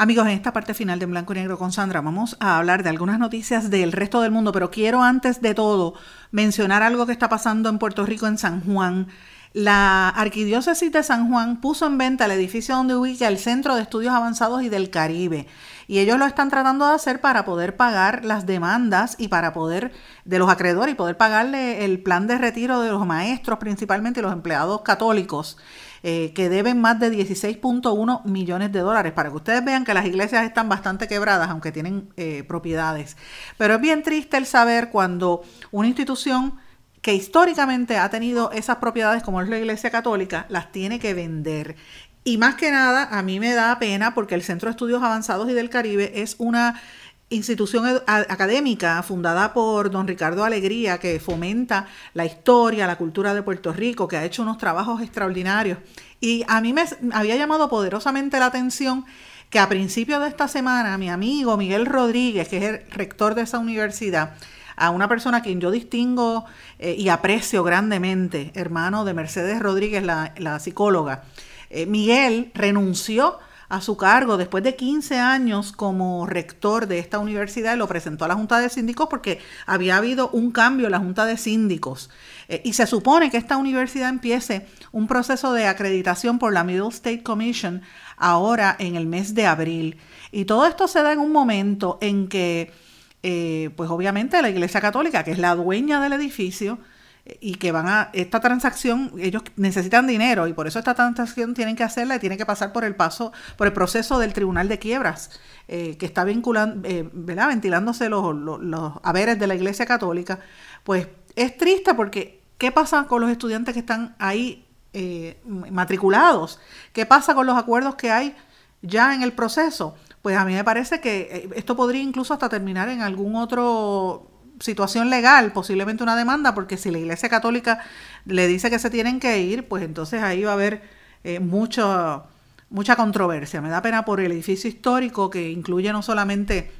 [SPEAKER 1] Amigos, en esta parte final de Blanco y Negro con Sandra vamos a hablar de algunas noticias del resto del mundo, pero quiero antes de todo mencionar algo que está pasando en Puerto Rico, en San Juan. La Arquidiócesis de San Juan puso en venta el edificio donde ubica el Centro de Estudios Avanzados y del Caribe. Y ellos lo están tratando de hacer para poder pagar las demandas y para poder, de los acreedores, y poder pagarle el plan de retiro de los maestros, principalmente los empleados católicos. Eh, que deben más de 16.1 millones de dólares, para que ustedes vean que las iglesias están bastante quebradas, aunque tienen eh, propiedades. Pero es bien triste el saber cuando una institución que históricamente ha tenido esas propiedades, como es la Iglesia Católica, las tiene que vender. Y más que nada, a mí me da pena porque el Centro de Estudios Avanzados y del Caribe es una institución académica fundada por don Ricardo Alegría, que fomenta la historia, la cultura de Puerto Rico, que ha hecho unos trabajos extraordinarios. Y a mí me había llamado poderosamente la atención que a principios de esta semana mi amigo Miguel Rodríguez, que es el rector de esa universidad, a una persona a quien yo distingo eh, y aprecio grandemente, hermano de Mercedes Rodríguez, la, psicóloga, eh, Miguel renunció a su cargo después de 15 años como rector de esta universidad lo presentó a la Junta de Síndicos porque había habido un cambio en la Junta de Síndicos. Eh, y se supone que esta universidad empiece un proceso de acreditación por la Middle State Commission ahora en el mes de abril. Y todo esto se da en un momento en que, eh, pues obviamente la Iglesia Católica, que es la dueña del edificio, y que van a esta transacción ellos necesitan dinero y por eso esta transacción tienen que hacerla y tiene que pasar por el paso por el proceso del tribunal de quiebras eh, que está vinculando eh, ¿verdad? ventilándose los, los, haberes de la iglesia católica pues es triste porque ¿qué pasa con los estudiantes que están ahí eh, matriculados? ¿Qué pasa con los acuerdos que hay ya en el proceso? Pues a mí me parece que esto podría incluso hasta terminar en algún otro situación legal, posiblemente una demanda, porque si la Iglesia Católica le dice que se tienen que ir, pues entonces ahí va a haber eh, mucho, mucha controversia. Me da pena por el edificio histórico que incluye no solamente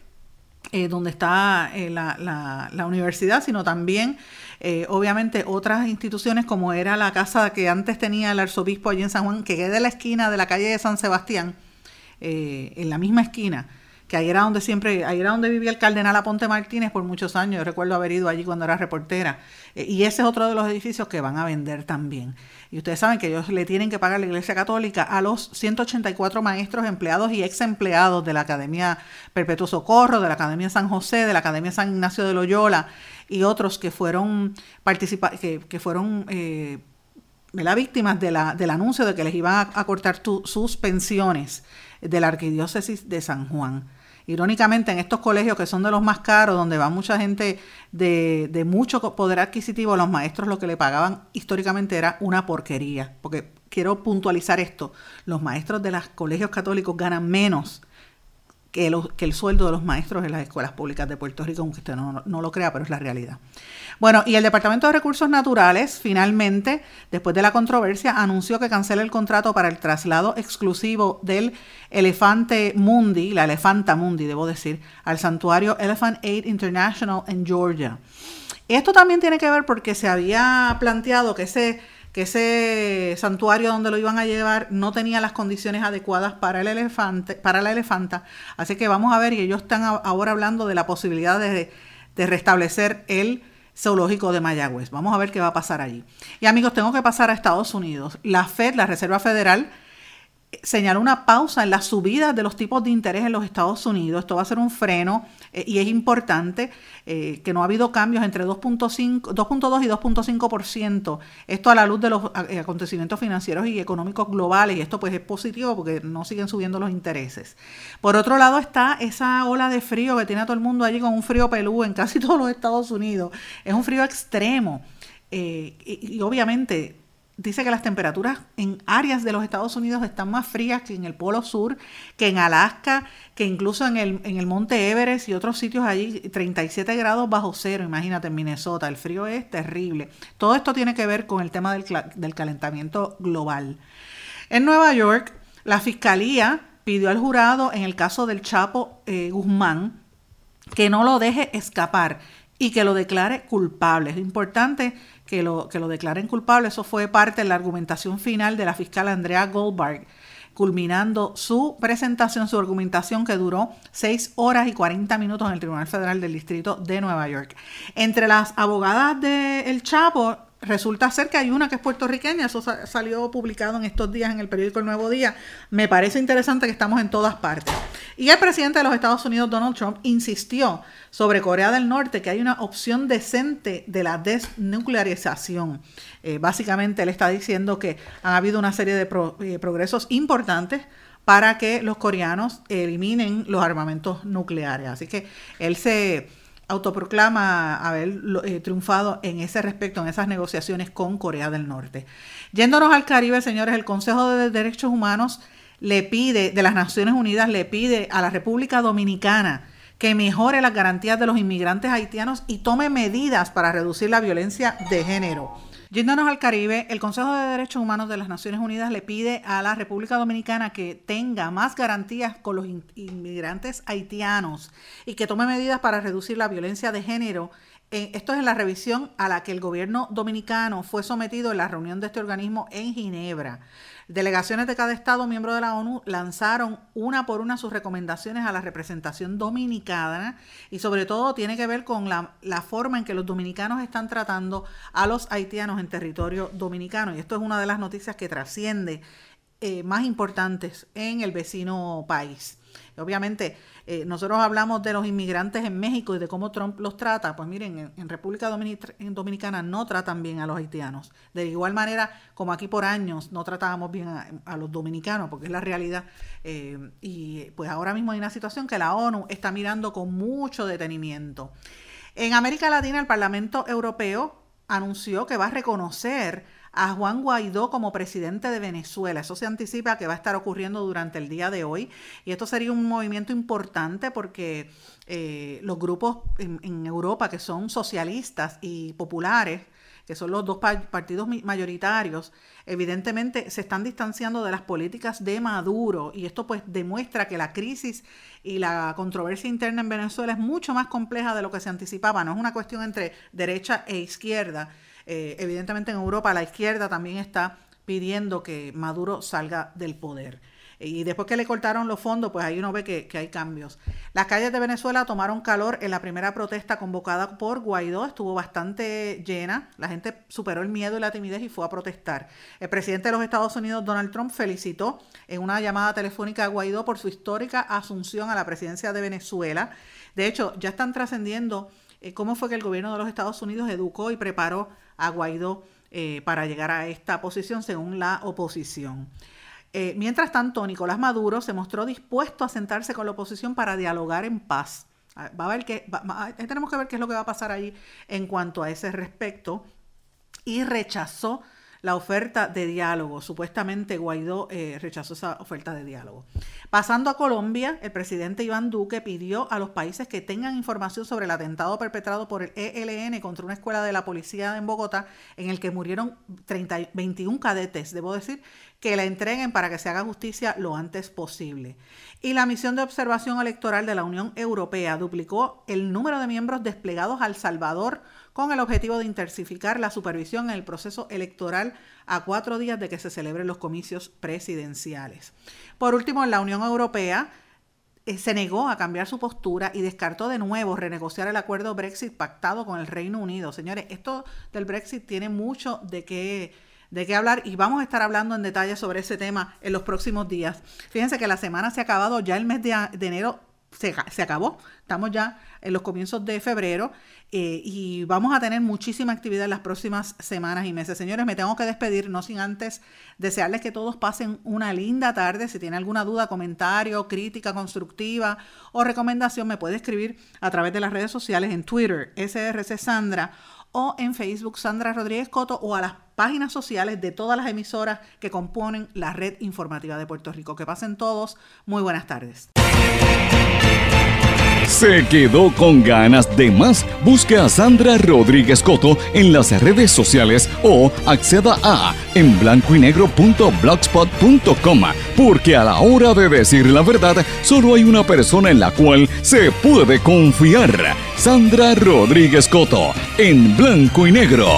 [SPEAKER 1] eh, donde está eh, la, la, universidad, sino también, obviamente, otras instituciones como era la casa que antes tenía el arzobispo allí en San Juan, que queda en la esquina de la calle de San Sebastián, en la misma esquina que ahí era donde siempre, ahí era donde vivía el cardenal Aponte Martínez por muchos años, yo recuerdo haber ido allí cuando era reportera, eh, y ese es otro de los edificios que van a vender también. Y ustedes saben que ellos le tienen que pagar a la Iglesia Católica a los 184 maestros, empleados y ex empleados de la Academia Perpetuo Socorro, de la Academia San José, de la Academia San Ignacio de Loyola y otros que fueron, participa que, que fueron... Eh, víctimas de la, del anuncio de que les iban a, cortar sus pensiones de la arquidiócesis de San Juan. Irónicamente, en estos colegios que son de los más caros, donde va mucha gente de, de mucho poder adquisitivo, los maestros lo que le pagaban históricamente era una porquería. Porque quiero puntualizar esto, los maestros de los colegios católicos ganan menos que, el sueldo de los maestros en las escuelas públicas de Puerto Rico, aunque usted no, lo crea, pero es la realidad. Bueno, y el Departamento de Recursos Naturales, finalmente, después de la controversia, anunció que cancela el contrato para el traslado exclusivo del elefante mundi, la elefanta mundi, debo decir, al santuario Elephant Aid International en Georgia. Esto también tiene que ver porque se había planteado que ese ese santuario donde lo iban a llevar no tenía las condiciones adecuadas para el elefante, para la elefanta. Así que vamos a ver, y ellos están ahora hablando de la posibilidad de, de restablecer el zoológico de Mayagüez. Vamos a ver qué va a pasar allí. Y amigos, tengo que pasar a Estados Unidos. La Fed, la Reserva Federal, señaló una pausa en la subida de los tipos de interés en los Estados Unidos. Esto va a ser un freno eh, y es importante eh, que no ha habido cambios entre 2.2 y 2.5%. Esto a la luz de los eh, acontecimientos financieros y económicos globales y esto pues es positivo porque no siguen subiendo los intereses. Por otro lado está esa ola de frío que tiene todo el mundo allí con un frío pelú en casi todos los Estados Unidos. Es un frío extremo. y obviamente dice que las temperaturas en áreas de los Estados Unidos están más frías que en el Polo Sur, que en Alaska, que incluso en el, en el Monte Everest y otros sitios allí, 37 grados bajo cero, imagínate en Minnesota, el frío es terrible. Todo esto tiene que ver con el tema del, del calentamiento global. En Nueva York, la Fiscalía pidió al jurado en el caso del Chapo eh, Guzmán que no lo deje escapar y que lo declare culpable. Es importante que lo, que lo declaren culpable. Eso fue parte de la argumentación final de la fiscal Andrea Goldberg, culminando su presentación, su argumentación que duró 6 horas y 40 minutos en el Tribunal Federal del Distrito de Nueva York. Entre las abogadas del El Chapo resulta ser que hay una que es puertorriqueña, eso salió publicado en estos días en el periódico El Nuevo Día. Me parece interesante que estamos en todas partes. Y el presidente de los Estados Unidos, Donald Trump, insistió sobre Corea del Norte que hay una opción decente de la desnuclearización. Eh, básicamente, él está diciendo que ha habido una serie de eh, progresos importantes para que los coreanos eliminen los armamentos nucleares. Así que él se autoproclama haber eh, triunfado en ese respecto, en esas negociaciones con Corea del Norte. Yéndonos al Caribe, señores, el Consejo de Derechos Humanos le pide, de las Naciones Unidas, le pide a la República Dominicana que mejore las garantías de los inmigrantes haitianos y tome medidas para reducir la violencia de género. Yéndonos al Caribe, el Consejo de Derechos Humanos de las Naciones Unidas le pide a la República Dominicana que tenga más garantías con los inmigrantes haitianos y que tome medidas para reducir la violencia de género. Eh, esto es en la revisión a la que el gobierno dominicano fue sometido en la reunión de este organismo en Ginebra. Delegaciones de cada Estado miembro de la ONU lanzaron una por una sus recomendaciones a la representación dominicana y sobre todo tiene que ver con la, forma en que los dominicanos están tratando a los haitianos en territorio dominicano. Y esto es una de las noticias que trasciende eh, más importantes en el vecino país. Obviamente, eh, nosotros hablamos de los inmigrantes en México y de cómo Trump los trata. Pues miren, en, República Dominicana no tratan bien a los haitianos. De igual manera, como aquí por años no tratábamos bien a, los dominicanos, porque es la realidad. Eh, y pues ahora mismo hay una situación que la ONU está mirando con mucho detenimiento. En América Latina, el Parlamento Europeo anunció que va a reconocer a Juan Guaidó como presidente de Venezuela. Eso se anticipa que va a estar ocurriendo durante el día de hoy. Y esto sería un movimiento importante porque eh, los grupos en, Europa que son socialistas y populares, que son los dos partidos mayoritarios, evidentemente se están distanciando de las políticas de Maduro y esto pues demuestra que la crisis y la controversia interna en Venezuela es mucho más compleja de lo que se anticipaba, no es una cuestión entre derecha e izquierda, eh, evidentemente en Europa la izquierda también está pidiendo que Maduro salga del poder. Y después que le cortaron los fondos, pues ahí uno ve que, hay cambios. Las calles de Venezuela tomaron calor en la primera protesta convocada por Guaidó. Estuvo bastante llena. La gente superó el miedo y la timidez y fue a protestar. El presidente de los Estados Unidos, Donald Trump, felicitó en una llamada telefónica a Guaidó por su histórica asunción a la presidencia de Venezuela. De hecho, ya están trascendiendo eh, cómo fue que el gobierno de los Estados Unidos educó y preparó a Guaidó eh, para llegar a esta posición según la oposición. Eh, mientras tanto, Nicolás Maduro se mostró dispuesto a sentarse con la oposición para dialogar en paz. Ah, va a ver que, tenemos que ver qué es lo que va a pasar ahí en cuanto a ese respecto. Y rechazó la oferta de diálogo. Supuestamente Guaidó eh, rechazó esa oferta de diálogo. Pasando a Colombia, el presidente Iván Duque pidió a los países que tengan información sobre el atentado perpetrado por el ELN contra una escuela de la policía en Bogotá, en el que murieron 30, 21 cadetes, debo decir, que la entreguen para que se haga justicia lo antes posible. Y la misión de observación electoral de la Unión Europea duplicó el número de miembros desplegados al Salvador con el objetivo de intensificar la supervisión en el proceso electoral a cuatro días de que se celebren los comicios presidenciales. Por último, la Unión Europea eh, se negó a cambiar su postura y descartó de nuevo renegociar el acuerdo Brexit pactado con el Reino Unido. Señores, esto del Brexit tiene mucho de qué de qué hablar y vamos a estar hablando en detalle sobre ese tema en los próximos días. Fíjense que la semana se ha acabado, ya el mes de, enero se, se, acabó. Estamos ya en los comienzos de febrero eh, y vamos a tener muchísima actividad en las próximas semanas y meses. Señores, me tengo que despedir, no sin antes desearles que todos pasen una linda tarde. Si tiene alguna duda, comentario, crítica constructiva o recomendación, me puede escribir a través de las redes sociales en Twitter, SRC Sandra o en Facebook Sandra Rodríguez Coto o a las páginas sociales de todas las emisoras que componen la red informativa de Puerto Rico. Que pasen todos. Muy buenas tardes.
[SPEAKER 3] ¿Se quedó con ganas de más? Busque a Sandra Rodríguez Coto en las redes sociales o acceda a en blanco y porque a la hora de decir la verdad solo hay una persona en la cual se puede confiar. Sandra Rodríguez Coto en blanco y negro.